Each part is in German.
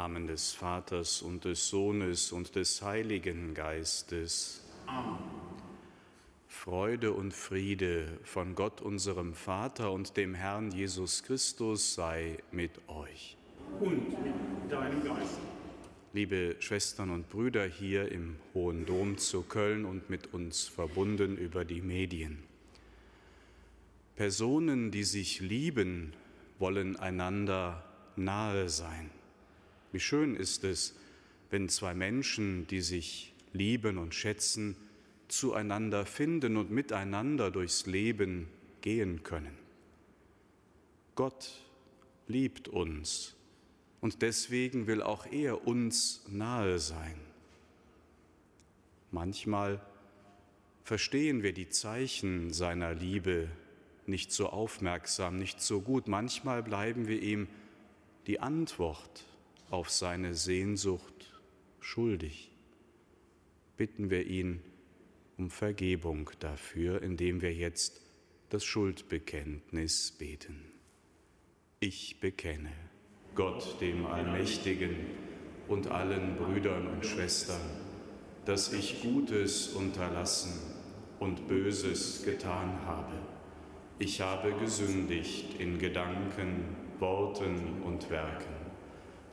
Namen des Vaters und des Sohnes und des Heiligen Geistes. Amen. Freude und Friede von Gott, unserem Vater und dem Herrn Jesus Christus sei mit euch. Und mit deinem Geist. Liebe Schwestern und Brüder hier im Hohen Dom zu Köln und mit uns verbunden über die Medien. Personen, die sich lieben, wollen einander nahe sein. Wie schön ist es, wenn zwei Menschen, die sich lieben und schätzen, zueinander finden und miteinander durchs Leben gehen können. Gott liebt uns und deswegen will auch er uns nahe sein. Manchmal verstehen wir die Zeichen seiner Liebe nicht so aufmerksam, nicht so gut. Manchmal bleiben wir ihm die Antwort auf seine Sehnsucht schuldig. Bitten wir ihn um Vergebung dafür, indem wir jetzt das Schuldbekenntnis beten. Ich bekenne Gott, dem Allmächtigen und allen Brüdern und Schwestern, dass ich Gutes unterlassen und Böses getan habe. Ich habe gesündigt in Gedanken, Worten und Werken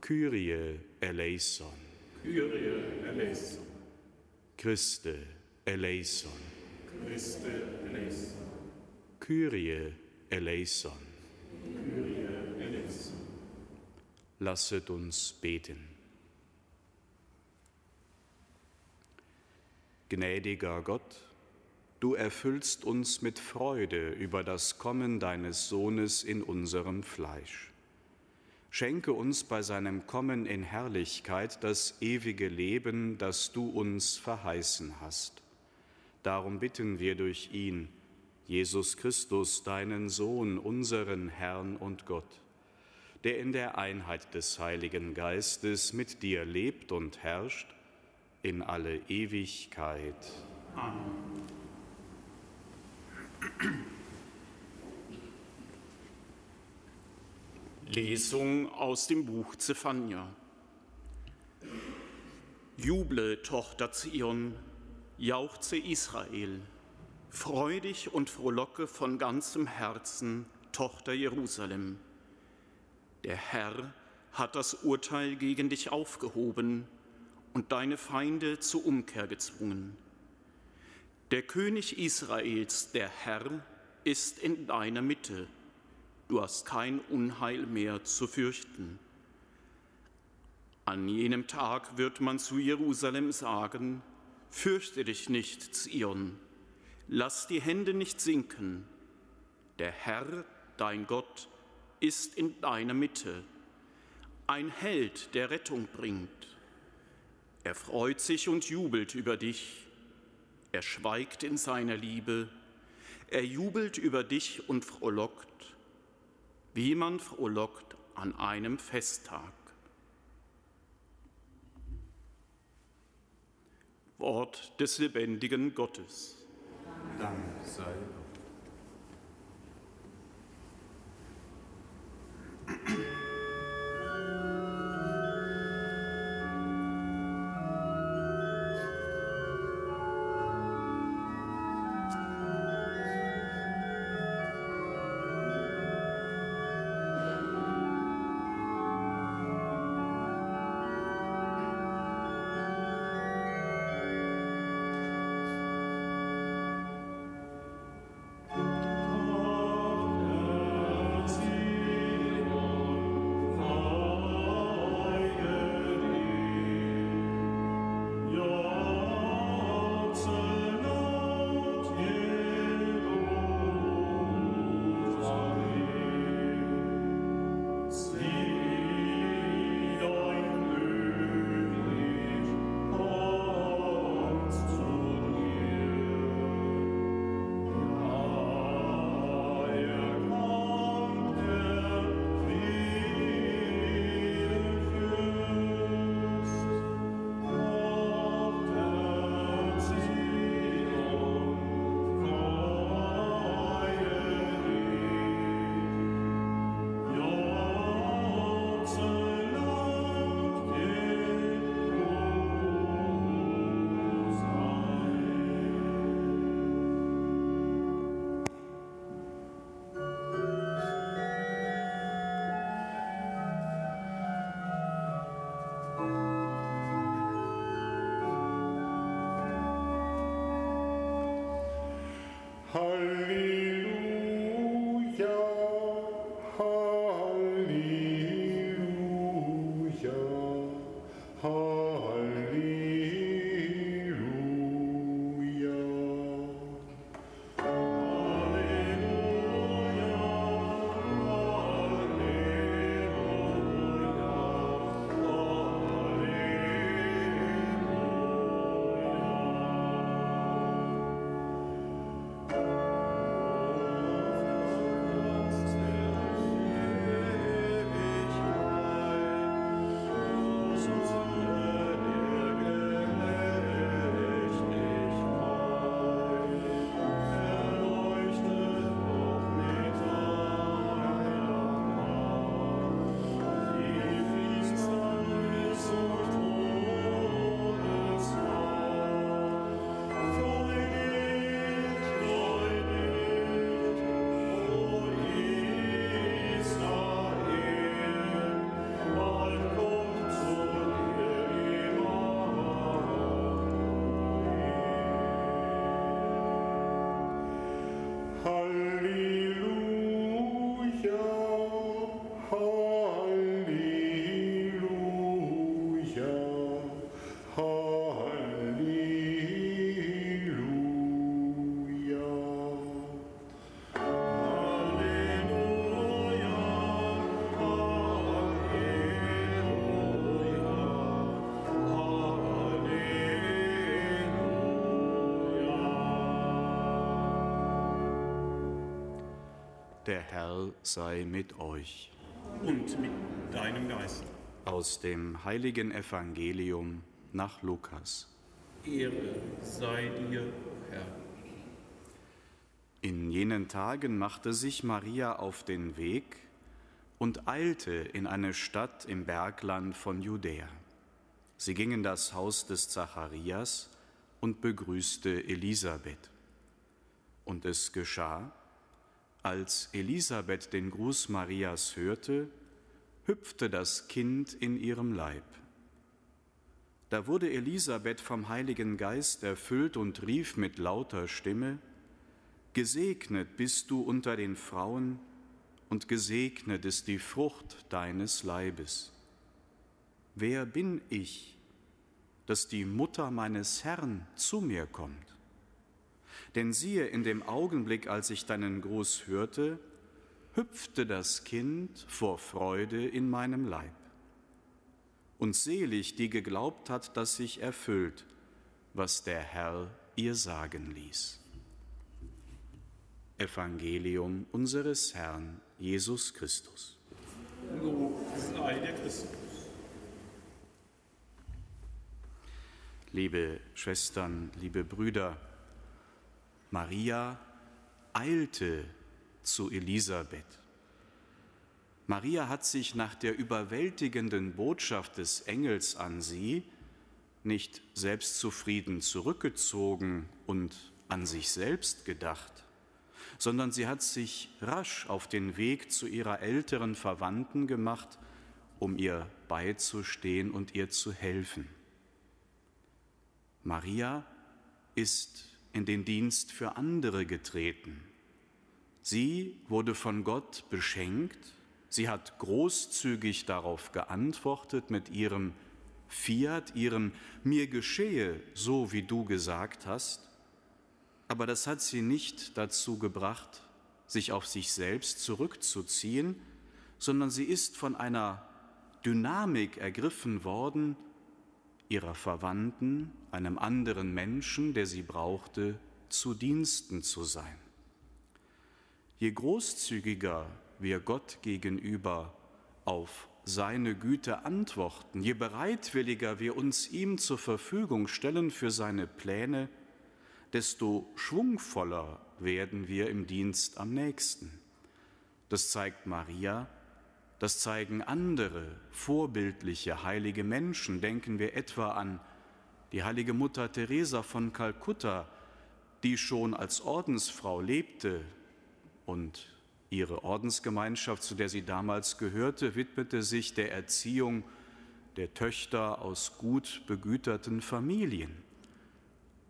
Kyrie eleison. Kyrie eleison. Christe eleison. Christe eleison. Kyrie eleison. Kyrie eleison. Lasset uns beten. Gnädiger Gott, du erfüllst uns mit Freude über das Kommen deines Sohnes in unserem Fleisch. Schenke uns bei seinem Kommen in Herrlichkeit das ewige Leben, das du uns verheißen hast. Darum bitten wir durch ihn, Jesus Christus, deinen Sohn, unseren Herrn und Gott, der in der Einheit des Heiligen Geistes mit dir lebt und herrscht in alle Ewigkeit. Amen. Lesung aus dem Buch Zephania. Juble, Tochter Zion, jauchze Israel, freu dich und frohlocke von ganzem Herzen, Tochter Jerusalem. Der Herr hat das Urteil gegen dich aufgehoben und deine Feinde zur Umkehr gezwungen. Der König Israels, der Herr, ist in deiner Mitte du hast kein Unheil mehr zu fürchten. An jenem Tag wird man zu Jerusalem sagen, fürchte dich nicht, Zion, lass die Hände nicht sinken, der Herr, dein Gott, ist in deiner Mitte, ein Held, der Rettung bringt. Er freut sich und jubelt über dich, er schweigt in seiner Liebe, er jubelt über dich und frohlockt wie man frohlockt an einem Festtag. Wort des lebendigen Gottes. Dank sei Hallelujah. Der Herr sei mit euch. Und mit deinem Geist. Aus dem heiligen Evangelium nach Lukas. Ehre sei dir, Herr. In jenen Tagen machte sich Maria auf den Weg und eilte in eine Stadt im Bergland von Judäa. Sie ging in das Haus des Zacharias und begrüßte Elisabeth. Und es geschah, als Elisabeth den Gruß Marias hörte, hüpfte das Kind in ihrem Leib. Da wurde Elisabeth vom Heiligen Geist erfüllt und rief mit lauter Stimme, Gesegnet bist du unter den Frauen und gesegnet ist die Frucht deines Leibes. Wer bin ich, dass die Mutter meines Herrn zu mir kommt? Denn siehe, in dem Augenblick, als ich deinen Gruß hörte, hüpfte das Kind vor Freude in meinem Leib. Und selig, die geglaubt hat, dass sich erfüllt, was der Herr ihr sagen ließ. Evangelium unseres Herrn Jesus Christus. Lob sei der Christus. Liebe Schwestern, liebe Brüder, Maria eilte zu Elisabeth. Maria hat sich nach der überwältigenden Botschaft des Engels an sie nicht selbstzufrieden zurückgezogen und an sich selbst gedacht, sondern sie hat sich rasch auf den Weg zu ihrer älteren Verwandten gemacht, um ihr beizustehen und ihr zu helfen. Maria ist in den Dienst für andere getreten. Sie wurde von Gott beschenkt, sie hat großzügig darauf geantwortet mit ihrem Fiat, ihrem Mir geschehe, so wie du gesagt hast, aber das hat sie nicht dazu gebracht, sich auf sich selbst zurückzuziehen, sondern sie ist von einer Dynamik ergriffen worden, ihrer Verwandten, einem anderen Menschen, der sie brauchte, zu Diensten zu sein. Je großzügiger wir Gott gegenüber auf seine Güte antworten, je bereitwilliger wir uns ihm zur Verfügung stellen für seine Pläne, desto schwungvoller werden wir im Dienst am nächsten. Das zeigt Maria, das zeigen andere vorbildliche heilige Menschen. Denken wir etwa an die heilige Mutter Teresa von Kalkutta, die schon als Ordensfrau lebte und ihre Ordensgemeinschaft, zu der sie damals gehörte, widmete sich der Erziehung der Töchter aus gut begüterten Familien.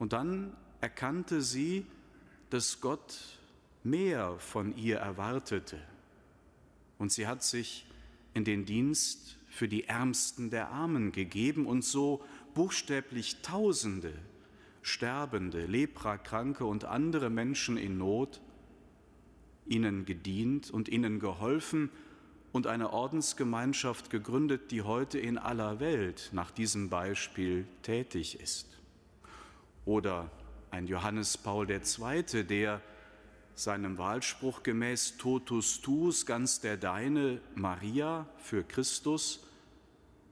Und dann erkannte sie, dass Gott mehr von ihr erwartete. Und sie hat sich in den Dienst für die Ärmsten der Armen gegeben und so buchstäblich Tausende Sterbende, Leprakranke und andere Menschen in Not, ihnen gedient und ihnen geholfen und eine Ordensgemeinschaft gegründet, die heute in aller Welt nach diesem Beispiel tätig ist. Oder ein Johannes Paul II., der seinem Wahlspruch gemäß Totus tuus, ganz der Deine, Maria für Christus,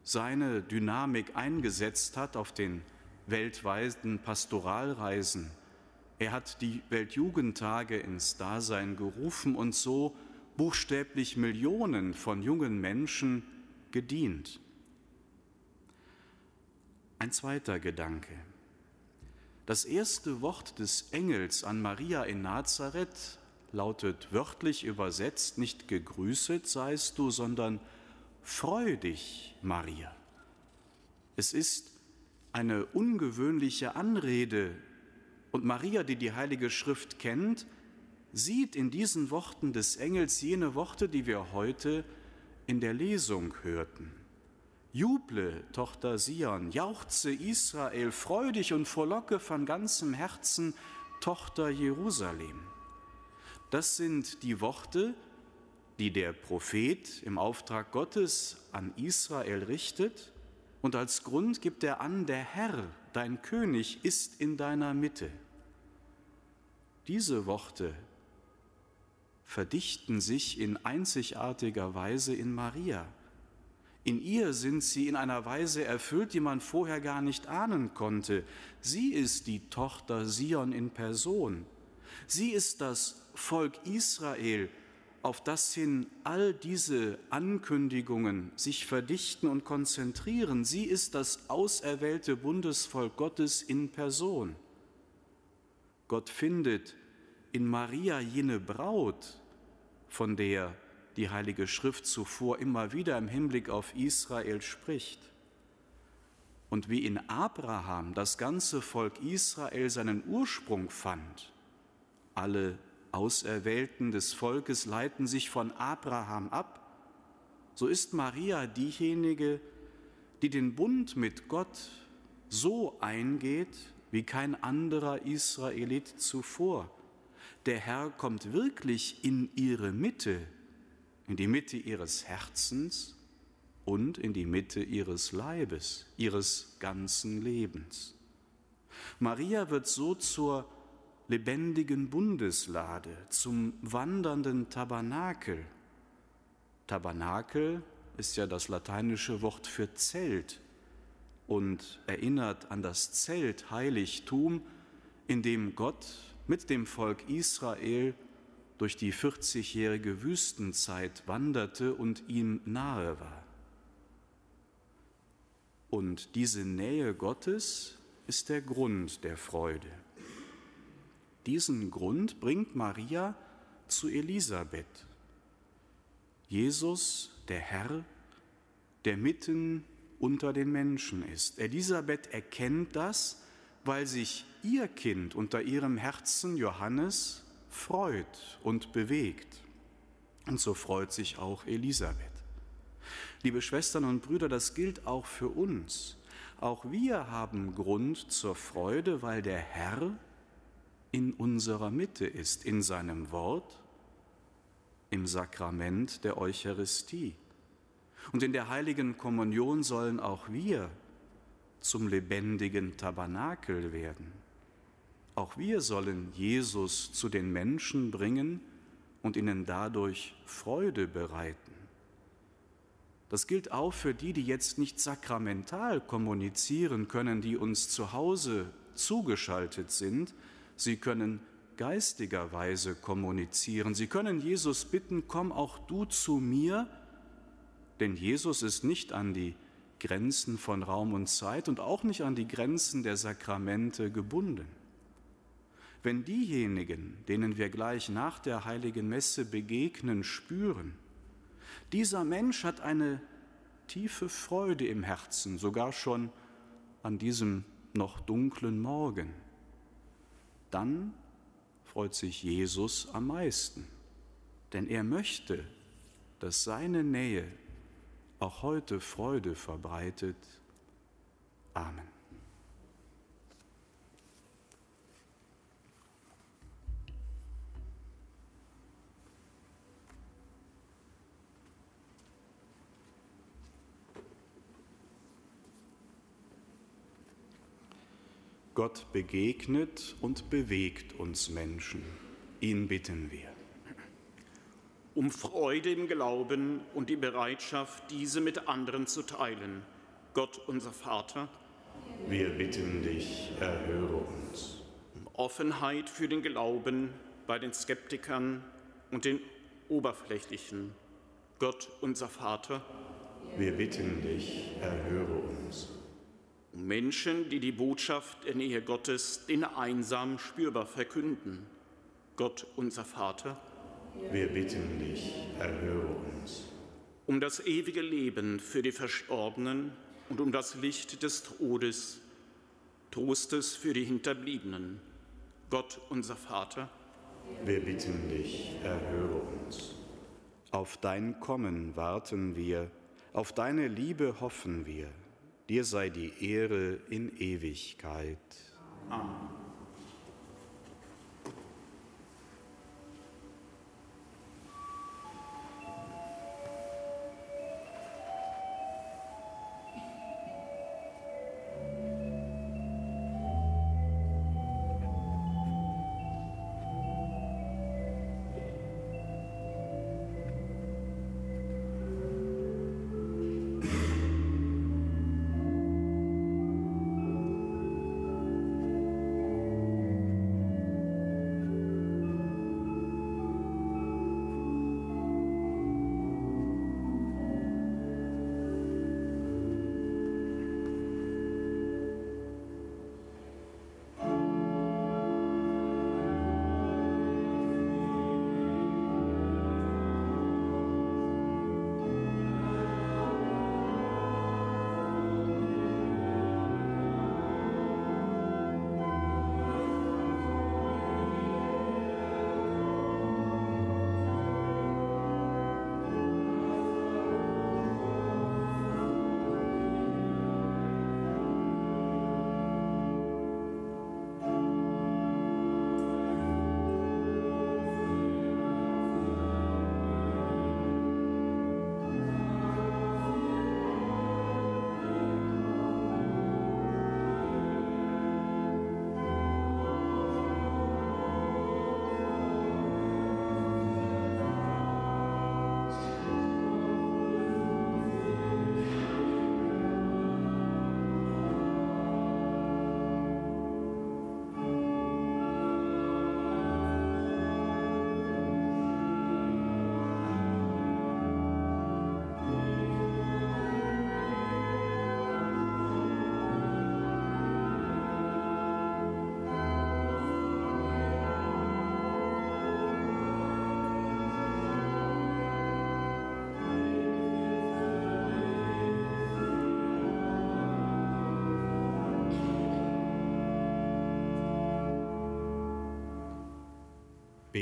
seine Dynamik eingesetzt hat auf den weltweiten Pastoralreisen. Er hat die Weltjugendtage ins Dasein gerufen und so buchstäblich Millionen von jungen Menschen gedient. Ein zweiter Gedanke. Das erste Wort des Engels an Maria in Nazareth lautet wörtlich übersetzt nicht gegrüßet seist du, sondern freu dich, Maria. Es ist eine ungewöhnliche Anrede. Und Maria, die die Heilige Schrift kennt, sieht in diesen Worten des Engels jene Worte, die wir heute in der Lesung hörten. Juble, Tochter Sion, jauchze Israel, freu dich und frohlocke von ganzem Herzen, Tochter Jerusalem. Das sind die Worte, die der Prophet im Auftrag Gottes an Israel richtet und als Grund gibt er an, der Herr, dein König, ist in deiner Mitte. Diese Worte verdichten sich in einzigartiger Weise in Maria. In ihr sind sie in einer Weise erfüllt, die man vorher gar nicht ahnen konnte. Sie ist die Tochter Sion in Person. Sie ist das Volk Israel, auf das hin all diese Ankündigungen sich verdichten und konzentrieren. Sie ist das auserwählte Bundesvolk Gottes in Person. Gott findet in Maria jene Braut, von der die Heilige Schrift zuvor immer wieder im Hinblick auf Israel spricht. Und wie in Abraham das ganze Volk Israel seinen Ursprung fand, alle Auserwählten des Volkes leiten sich von Abraham ab, so ist Maria diejenige, die den Bund mit Gott so eingeht wie kein anderer Israelit zuvor. Der Herr kommt wirklich in ihre Mitte, in die Mitte ihres Herzens und in die Mitte ihres Leibes, ihres ganzen Lebens. Maria wird so zur lebendigen Bundeslade, zum wandernden Tabernakel. Tabernakel ist ja das lateinische Wort für Zelt und erinnert an das Zelt Heiligtum, in dem Gott mit dem Volk Israel durch die 40-jährige Wüstenzeit wanderte und ihm nahe war. Und diese Nähe Gottes ist der Grund der Freude. Diesen Grund bringt Maria zu Elisabeth. Jesus, der Herr, der mitten unter den Menschen ist. Elisabeth erkennt das, weil sich ihr Kind unter ihrem Herzen Johannes freut und bewegt. Und so freut sich auch Elisabeth. Liebe Schwestern und Brüder, das gilt auch für uns. Auch wir haben Grund zur Freude, weil der Herr in unserer Mitte ist, in seinem Wort, im Sakrament der Eucharistie. Und in der heiligen Kommunion sollen auch wir zum lebendigen Tabernakel werden. Auch wir sollen Jesus zu den Menschen bringen und ihnen dadurch Freude bereiten. Das gilt auch für die, die jetzt nicht sakramental kommunizieren können, die uns zu Hause zugeschaltet sind, Sie können geistigerweise kommunizieren. Sie können Jesus bitten, komm auch du zu mir, denn Jesus ist nicht an die Grenzen von Raum und Zeit und auch nicht an die Grenzen der Sakramente gebunden. Wenn diejenigen, denen wir gleich nach der heiligen Messe begegnen, spüren, dieser Mensch hat eine tiefe Freude im Herzen, sogar schon an diesem noch dunklen Morgen, dann freut sich Jesus am meisten, denn er möchte, dass seine Nähe auch heute Freude verbreitet. Amen. Gott begegnet und bewegt uns Menschen. Ihn bitten wir. Um Freude im Glauben und die Bereitschaft, diese mit anderen zu teilen. Gott, unser Vater. Wir bitten dich, erhöre uns. Um Offenheit für den Glauben bei den Skeptikern und den Oberflächlichen. Gott, unser Vater. Wir bitten dich, erhöre uns um Menschen, die die Botschaft der Nähe Gottes den Einsamen spürbar verkünden. Gott, unser Vater, wir bitten dich, erhöre uns. Um das ewige Leben für die Verstorbenen und um das Licht des Todes, Trostes für die Hinterbliebenen. Gott, unser Vater, wir bitten dich, erhöre uns. Auf dein Kommen warten wir, auf deine Liebe hoffen wir. Dir sei die Ehre in Ewigkeit. Amen.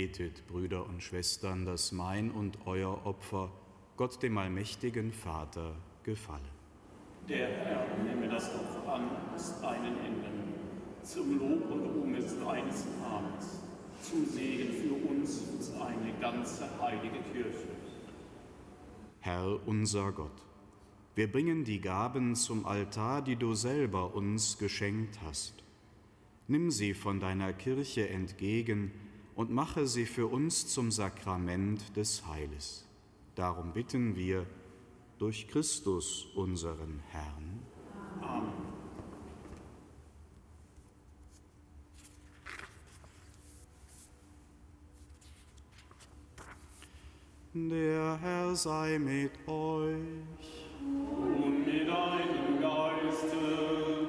Betet, Brüder und Schwestern, dass mein und euer Opfer Gott dem allmächtigen Vater gefalle. Der Herr nehme das Opfer an aus deinen Händen, zum Lob und Ruhm deines Namens, zum Segen für uns und seine ganze heilige Kirche. Herr unser Gott, wir bringen die Gaben zum Altar, die du selber uns geschenkt hast. Nimm sie von deiner Kirche entgegen, und mache sie für uns zum Sakrament des Heiles. Darum bitten wir durch Christus unseren Herrn. Amen. Der Herr sei mit euch. Und mit deinem Geiste.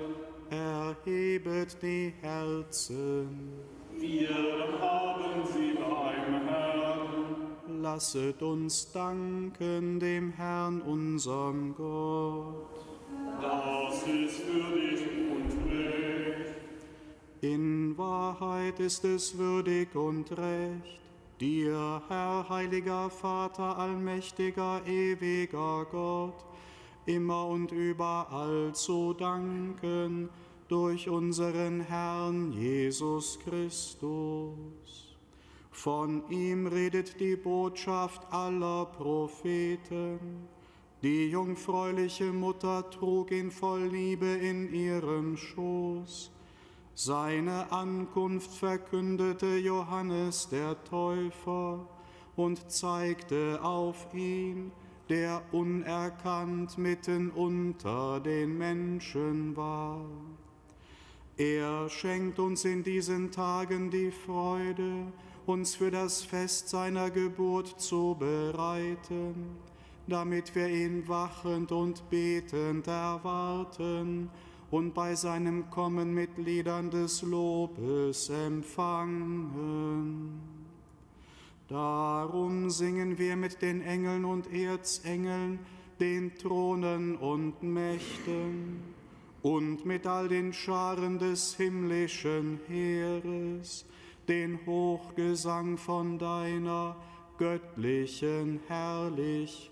Erhebet die Herzen. Wir haben sie beim Herrn. Lasset uns danken dem Herrn, unserem Gott. Das ist für dich und recht. In Wahrheit ist es würdig und recht, dir, Herr, heiliger Vater, allmächtiger, ewiger Gott, immer und überall zu danken durch unseren Herrn Jesus Christus. Von ihm redet die Botschaft aller Propheten. Die jungfräuliche Mutter trug ihn voll Liebe in ihrem Schoß. Seine Ankunft verkündete Johannes der Täufer und zeigte auf ihn, der unerkannt mitten unter den Menschen war. Er schenkt uns in diesen Tagen die Freude, uns für das Fest seiner Geburt zu bereiten, damit wir ihn wachend und betend erwarten und bei seinem Kommen mit Liedern des Lobes empfangen. Darum singen wir mit den Engeln und Erzengeln, den Thronen und Mächten und mit all den Scharen des himmlischen Heeres den Hochgesang von deiner göttlichen Herrlichkeit.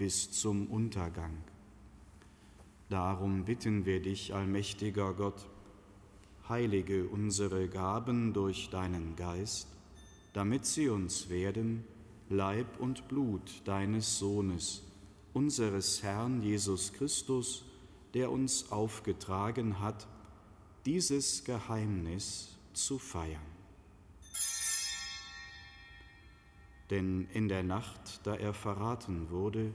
bis zum Untergang. Darum bitten wir dich, allmächtiger Gott, heilige unsere Gaben durch deinen Geist, damit sie uns werden Leib und Blut deines Sohnes, unseres Herrn Jesus Christus, der uns aufgetragen hat, dieses Geheimnis zu feiern. Denn in der Nacht, da er verraten wurde,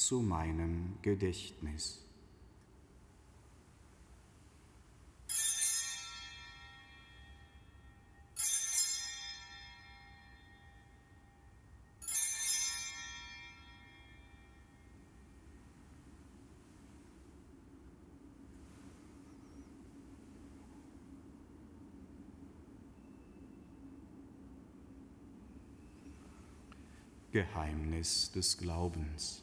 zu meinem Gedächtnis. Geheimnis des Glaubens.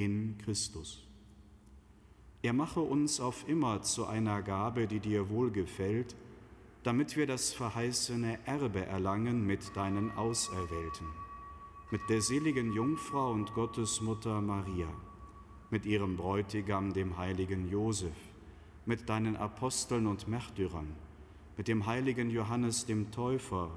in Christus. Er mache uns auf immer zu einer Gabe, die dir wohlgefällt, damit wir das verheißene Erbe erlangen mit deinen Auserwählten mit der seligen Jungfrau und Gottesmutter Maria, mit ihrem Bräutigam, dem heiligen Josef, mit deinen Aposteln und Märtyrern, mit dem heiligen Johannes dem Täufer,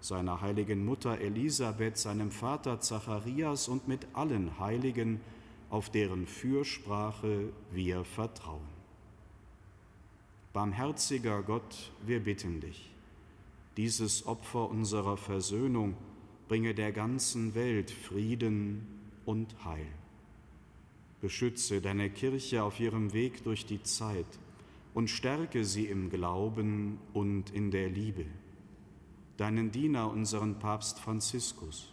seiner heiligen Mutter Elisabeth, seinem Vater Zacharias und mit allen Heiligen, auf deren Fürsprache wir vertrauen. Barmherziger Gott, wir bitten dich, dieses Opfer unserer Versöhnung, bringe der ganzen Welt Frieden und Heil. Beschütze deine Kirche auf ihrem Weg durch die Zeit und stärke sie im Glauben und in der Liebe. Deinen Diener, unseren Papst Franziskus,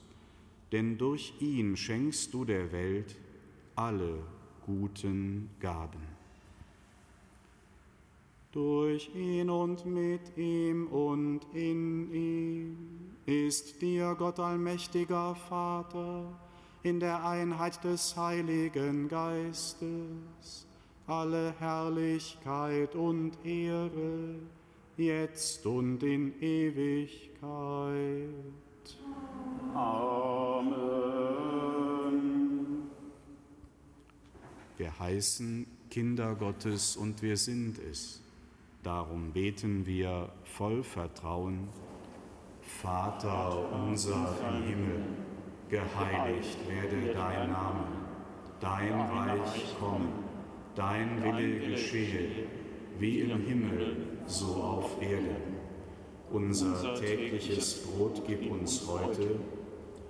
denn durch ihn schenkst du der Welt alle guten Gaben. Durch ihn und mit ihm und in ihm ist dir Gott allmächtiger Vater in der Einheit des Heiligen Geistes alle Herrlichkeit und Ehre, jetzt und in Ewigkeit. Amen. Wir heißen Kinder Gottes und wir sind es. Darum beten wir voll Vertrauen. Vater unser im Himmel, geheiligt werde dein Name, dein Reich komme, dein Wille geschehe, wie im Himmel, so auf Erden. Unser tägliches Brot gib uns heute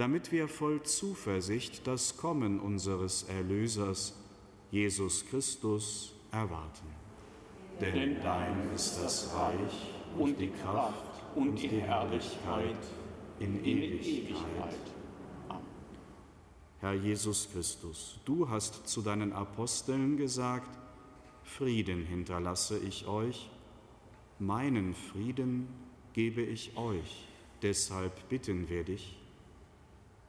damit wir voll Zuversicht das Kommen unseres Erlösers, Jesus Christus, erwarten. Denn dein ist das Reich und die Kraft und die Herrlichkeit in Ewigkeit. Herr Jesus Christus, du hast zu deinen Aposteln gesagt, Frieden hinterlasse ich euch, meinen Frieden gebe ich euch. Deshalb bitten wir dich,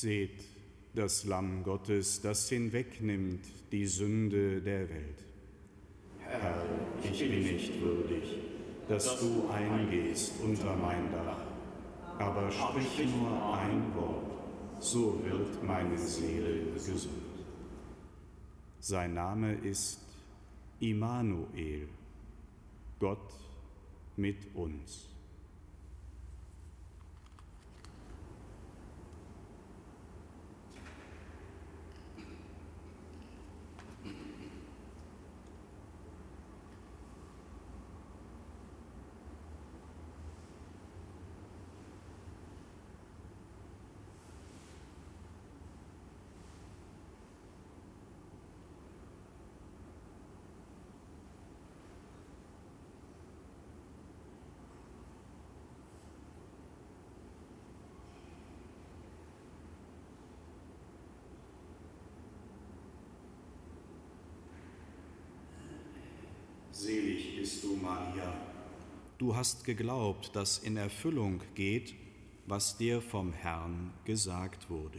Seht das Lamm Gottes, das hinwegnimmt die Sünde der Welt. Herr, ich bin nicht würdig, dass du eingehst unter mein Dach, aber sprich nur ein Wort, so wird meine Seele gesund. Sein Name ist Immanuel, Gott mit uns. Selig bist du, Maria. Du hast geglaubt, dass in Erfüllung geht, was dir vom Herrn gesagt wurde.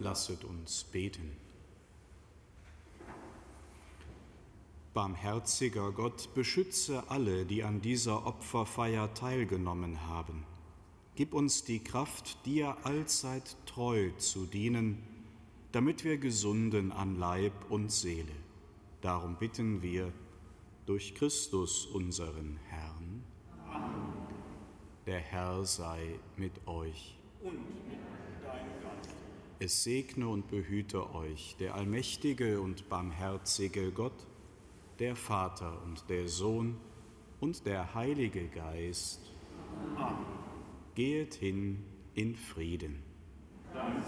Lasset uns beten. Barmherziger Gott, beschütze alle, die an dieser Opferfeier teilgenommen haben. Gib uns die Kraft, dir allzeit treu zu dienen, damit wir gesunden an Leib und Seele. Darum bitten wir durch Christus unseren Herrn. Amen. Der Herr sei mit euch. Und mit. Es segne und behüte euch der allmächtige und barmherzige Gott, der Vater und der Sohn und der Heilige Geist. Amen. Gehet hin in Frieden. Dank